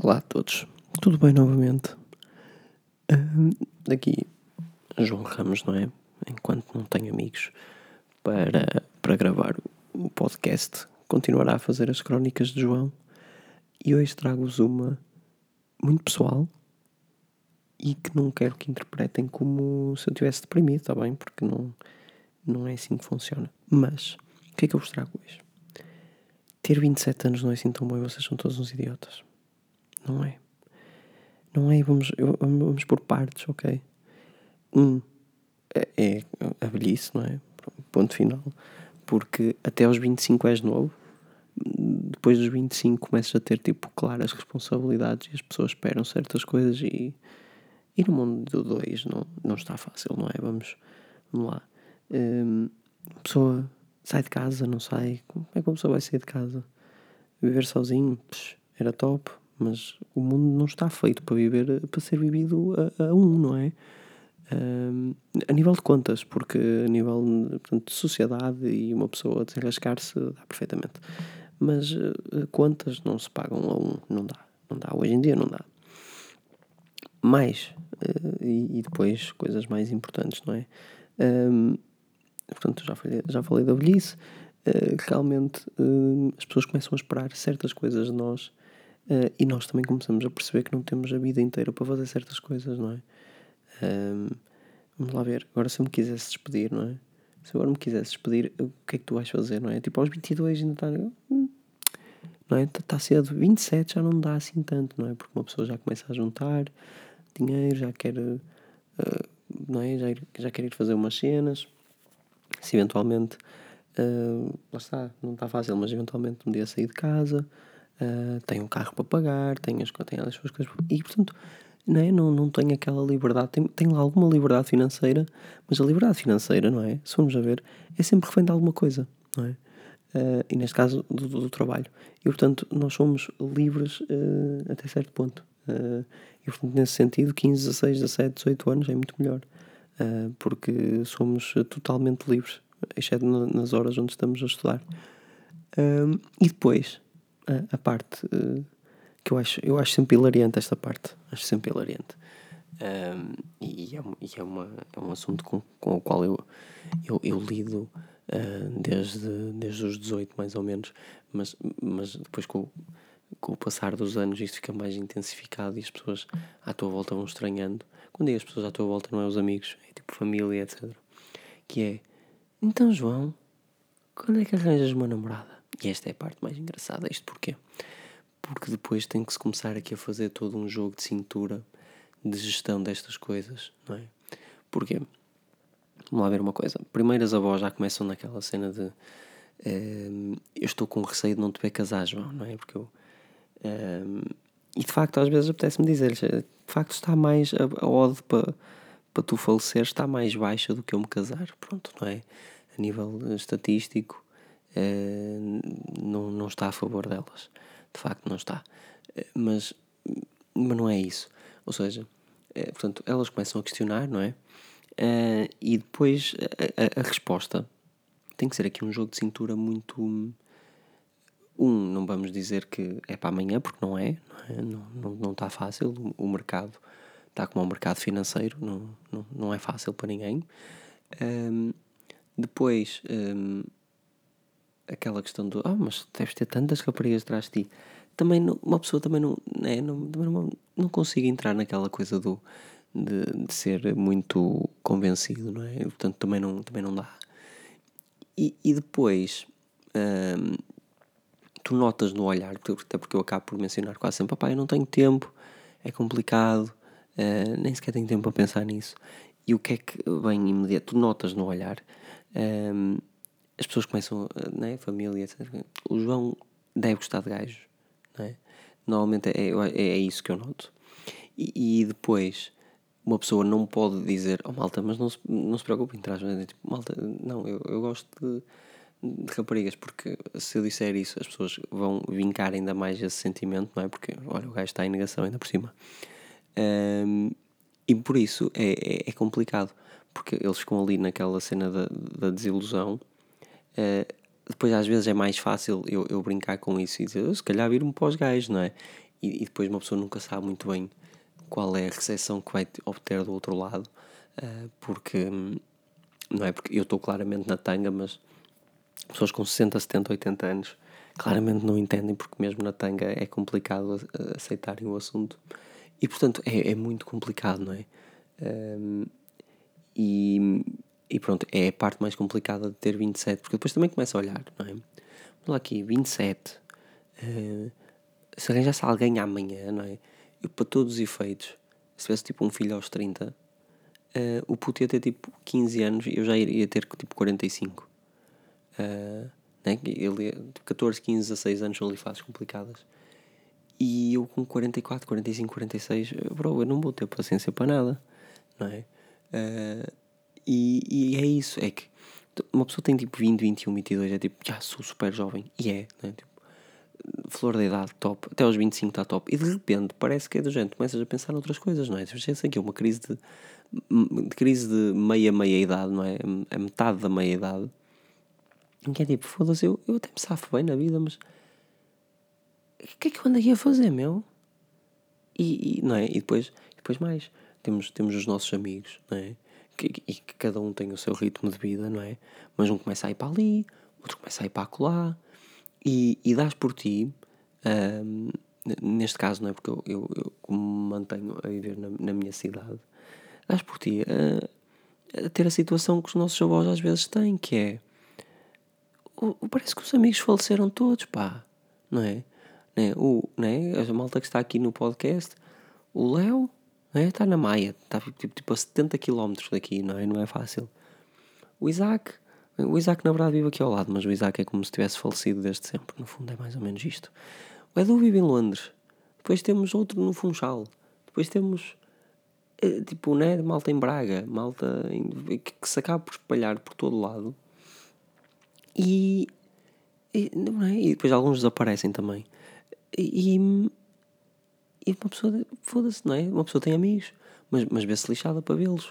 Olá a todos, tudo bem novamente? Daqui João Ramos, não é? Enquanto não tenho amigos para, para gravar o podcast, continuará a fazer as crónicas de João e hoje trago-vos uma muito pessoal e que não quero que interpretem como se eu estivesse deprimido, está bem? Porque não, não é assim que funciona. Mas, o que é que eu vos trago hoje? Ter 27 anos não é assim tão bom e vocês são todos uns idiotas. Não é? Não é? Vamos, vamos por partes, ok? Um é, é a velhice, não é? Ponto final. Porque até aos 25 és novo, depois dos 25 começas a ter tipo claras responsabilidades e as pessoas esperam certas coisas e, e no mundo do 2 não, não está fácil, não é? Vamos, vamos lá. Um, a pessoa sai de casa, não sai. Como é que uma pessoa vai sair de casa? Viver sozinho? Psh, era top mas o mundo não está feito para viver para ser vivido a, a um, não é? A nível de contas, porque a nível portanto, de sociedade e uma pessoa desenrascar-se dá perfeitamente. Mas uh, contas não se pagam a um, não dá, não dá, hoje em dia não dá. Mais, uh, e, e, depois coisas mais importantes, não é? Portanto, já falei, já falei da velhice, uh, realmente as pessoas começam a esperar certas coisas de nós Uh, e nós também começamos a perceber que não temos a vida inteira para fazer certas coisas, não é? Um, vamos lá ver. Agora, se eu me quisesse despedir, não é? Se agora me quisesse despedir, o que é que tu vais fazer, não é? Tipo, aos 22 ainda está. Hum, não é? Está tá cedo. 27 já não dá assim tanto, não é? Porque uma pessoa já começa a juntar dinheiro, já quer. Uh, não é? Já, já quer ir fazer umas cenas. Se eventualmente. Uh, lá está, não está fácil, mas eventualmente um dia sair de casa uh, tem um carro para pagar, tem as, tem as suas coisas. E, portanto, não, é? não, não tem aquela liberdade. Tem, tem lá alguma liberdade financeira, mas a liberdade financeira, não é? Se formos a ver, é sempre refém de alguma coisa, não é? Uh, e neste caso do, do, do, trabalho. E portanto, nós somos livres uh, até certo ponto. Uh, e portanto, nesse sentido, 15, 16, 17, 18 anos é muito melhor. porque somos totalmente livres, exceto nas horas onde estamos a estudar. e depois, a, parte uh, que eu acho, eu acho sempre hilariante esta parte. Acho sempre hilariante. Um, e é, e é, uma, é um assunto com, com o qual eu, eu, eu lido uh, desde, desde os 18, mais ou menos, mas, mas depois com, com o passar dos anos isto fica mais intensificado e as pessoas à tua volta vão estranhando. Quando digo as pessoas à tua volta, não é os amigos, é tipo família, etc. Que é, então João, quando é que arranjas uma namorada? E esta é a parte mais engraçada. Isto porquê? Porque depois tem que se começar aqui a fazer todo um jogo de cintura de gestão destas coisas, não é? Porquê? Vamos lá ver uma coisa. Primeiro as avós já começam naquela cena de uh, eu estou com receio de não te ver casar, João, não é? Porque eu. Uh, e de facto, às vezes apetece-me dizer-lhes, de facto está mais. A, a ode para para tu falecer está mais baixa do que eu me casar, pronto, não é? A nível estatístico, eh, não, não está a favor delas. De facto, não está. Uh, mas, mas não é isso. Ou seja, uh, portanto, elas começam a questionar, não é? e depois a, a, a, resposta tem que ser aqui um jogo de cintura muito. Um, não vamos dizer que é para amanhã, porque não é, não, é? não, não, não está fácil. O, o mercado está como o mercado financeiro, não, não, não é fácil para ninguém. Um, depois, um, aquela questão do ah, mas deves ter tantas raparigas atrás de ti. Também não, uma pessoa também não, né, não, não, não consigo entrar naquela coisa do de, de, ser muito convencido, não é? portanto, também não, também não dá. E, e depois, hum, tu notas no olhar, até porque eu acabo por mencionar quase sempre, papai, eu não tenho tempo, é complicado, uh, nem sequer tenho tempo para pensar nisso. E o que é que vem imediato? Tu notas no olhar um, as pessoas começam, né, família, etc. O João deve gostar de gajos, não é? Normalmente é, é, é isso que eu noto. E, e, depois, uma pessoa não pode dizer, oh malta, mas não se, não se preocupem, traz, né? tipo, malta, não, eu, eu gosto de, de raparigas, porque se eu disser isso, as pessoas vão vincar ainda mais esse sentimento, não é? Porque, olha, o gajo está em negação ainda por cima. Um, e por isso é, é, é, complicado, porque eles ficam ali naquela cena da, da desilusão Uh, depois às vezes é mais fácil eu, eu brincar com isso e dizer, se calhar vir-me para os não é? e, e, depois uma pessoa nunca sabe muito bem qual é a recepção que vai obter do outro lado, uh, porque não é porque eu estou claramente na tanga, mas pessoas com 60, 70, 80 anos claramente não entendem, porque mesmo na tanga é complicado aceitarem o assunto. E portanto é, é muito complicado, não é? Um, e, e pronto, é a parte mais complicada de ter 27, porque depois também começa a olhar, não é? Vamos lá aqui, 27. Uh, se arranjasse alguém amanhã, não é? Eu, para todos os efeitos, se tivesse tipo um filho aos 30, uh, eh, o puto ia ter tipo 15 anos e eu já iria ter tipo 45. Uh, né? Ele, tipo, 14, 15, 16 anos são ali fases complicadas. E eu com 44, 45, 46, bro, eu não vou ter paciência para nada, não é? Uh, e, e é isso, é que uma pessoa tem tipo 20, 21, 22, é tipo, já sou super jovem, e é, né? Tipo, flor da idade, top, até aos 25 está top, e de repente parece que é do género, começas a pensar noutras coisas, não é? Tipo, sei aqui, uma crise de, de crise de meia, meia idade, não é? A metade da meia idade, em que é tipo, foda-se, eu, eu até me safo bem na vida, mas o que é que eu ando aqui a fazer, meu? E, e, não é? E depois, depois mais, temos, temos os nossos amigos, não é? Que, e que cada um tem o seu ritmo de vida, não é? Mas um começa a ir para ali, outro começa a ir para acolá, e, e dás por ti, um, neste caso, não é? Porque eu, eu, eu me mantenho a viver na, na minha cidade, dás por ti a, a, ter a situação que os nossos avós às vezes têm, que é. O, parece que os amigos faleceram todos, pá, não é? Né? O, né? A malta que está aqui no podcast, o Léo né? está na Maia, está tipo, tipo a 70 km daqui, não é? Não é fácil. O Isaac, o Isaac na verdade vive aqui ao lado, mas o Isaac é como se tivesse falecido desde sempre, no fundo é mais ou menos isto. O Edu vive em Londres, depois temos outro no Funchal, depois temos eh, tipo, né? Malta em Braga, malta em, que, que se acaba por espalhar por todo lado. E, e, não é? e depois alguns desaparecem também. E, e uma pessoa, foda-se, não é? Uma pessoa tem amigos, mas, mas vê-se lixada para vê-los.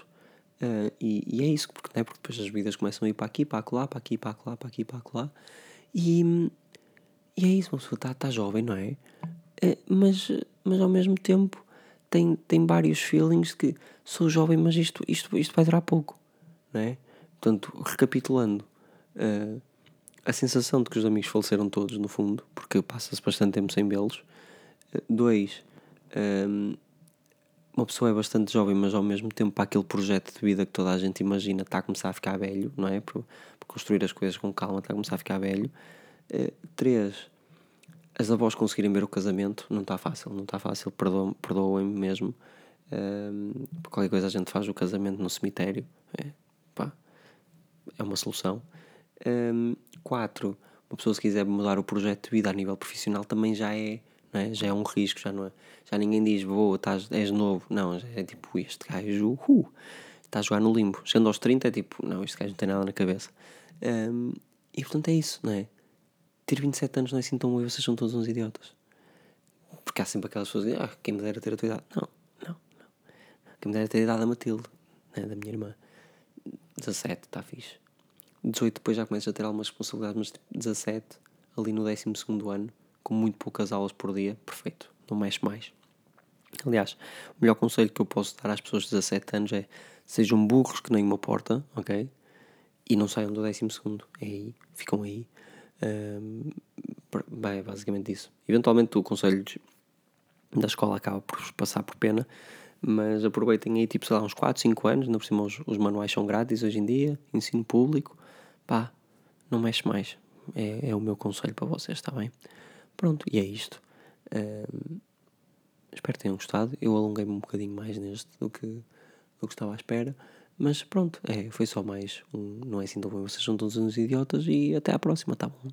Uh, e, e, é isso, porque, não é? porque depois as vidas começam a ir para aqui, para lá, para aqui, para lá, para aqui, para lá. E, e é isso, uma pessoa está tá jovem, não é? Uh, mas, mas ao mesmo tempo tem, tem vários feelings que sou jovem, mas isto, isto, isto vai durar pouco, não é? Portanto, recapitulando, uh, a sensação de que os amigos faleceram todos, no fundo, porque passa-se bastante tempo sem vê-los. Dois, um, uma pessoa é bastante jovem, mas ao mesmo tempo, para aquele projeto de vida que toda a gente imagina, está a começar a ficar velho, não é? Por construir as coisas com calma, está a começar a ficar velho. Uh, três, as avós conseguirem ver o casamento, não está fácil, não está fácil, perdoem-me mesmo. Qualquer coisa a gente faz o casamento no cemitério, é, pá, é uma solução. Um, quatro, uma pessoa se quiser mudar o projeto de vida a nível profissional também já é, não é? já é um risco, já não é? Já ninguém diz, vou, estás, és novo. Não, já é tipo, este gajo, uh, está a jogar no limbo. Chegando aos 30 é tipo, não, este gajo não tem nada na cabeça. Um, e portanto é isso, não é? Ter 27 anos não é assim tão bom vocês são todos uns idiotas. Porque há sempre aquelas pessoas que dizem, ah, quem me dera ter a tua idade. Não, não, não. Quem me dera ter a idade da Matilde, né, da minha irmã. 17, está fixe. 18 depois já começas a ter algumas responsabilidades, mas tipo 17, ali no 12 ano, com muito poucas aulas por dia, perfeito, não mexe mais. Aliás, o melhor conselho que eu posso dar às pessoas de 17 anos é sejam burros que nem uma porta, ok? E não saiam do 12 é aí, ficam aí. Um, bem, é basicamente isso. Eventualmente o conselho da escola acaba por passar por pena, mas aproveitem aí, tipo, sei lá, uns 4, 5 anos, ainda por cima os, os manuais são grátis hoje em dia, ensino público, pá, não mexe mais. É, é o meu conselho para vocês, está bem? Pronto, e é isto. Espero que tenham gostado. Eu alonguei-me um bocadinho mais neste do que, do que estava à espera. Mas pronto, é, foi só mais um. Não é assim tão bom. Vocês são todos uns idiotas e até à próxima, tá bom?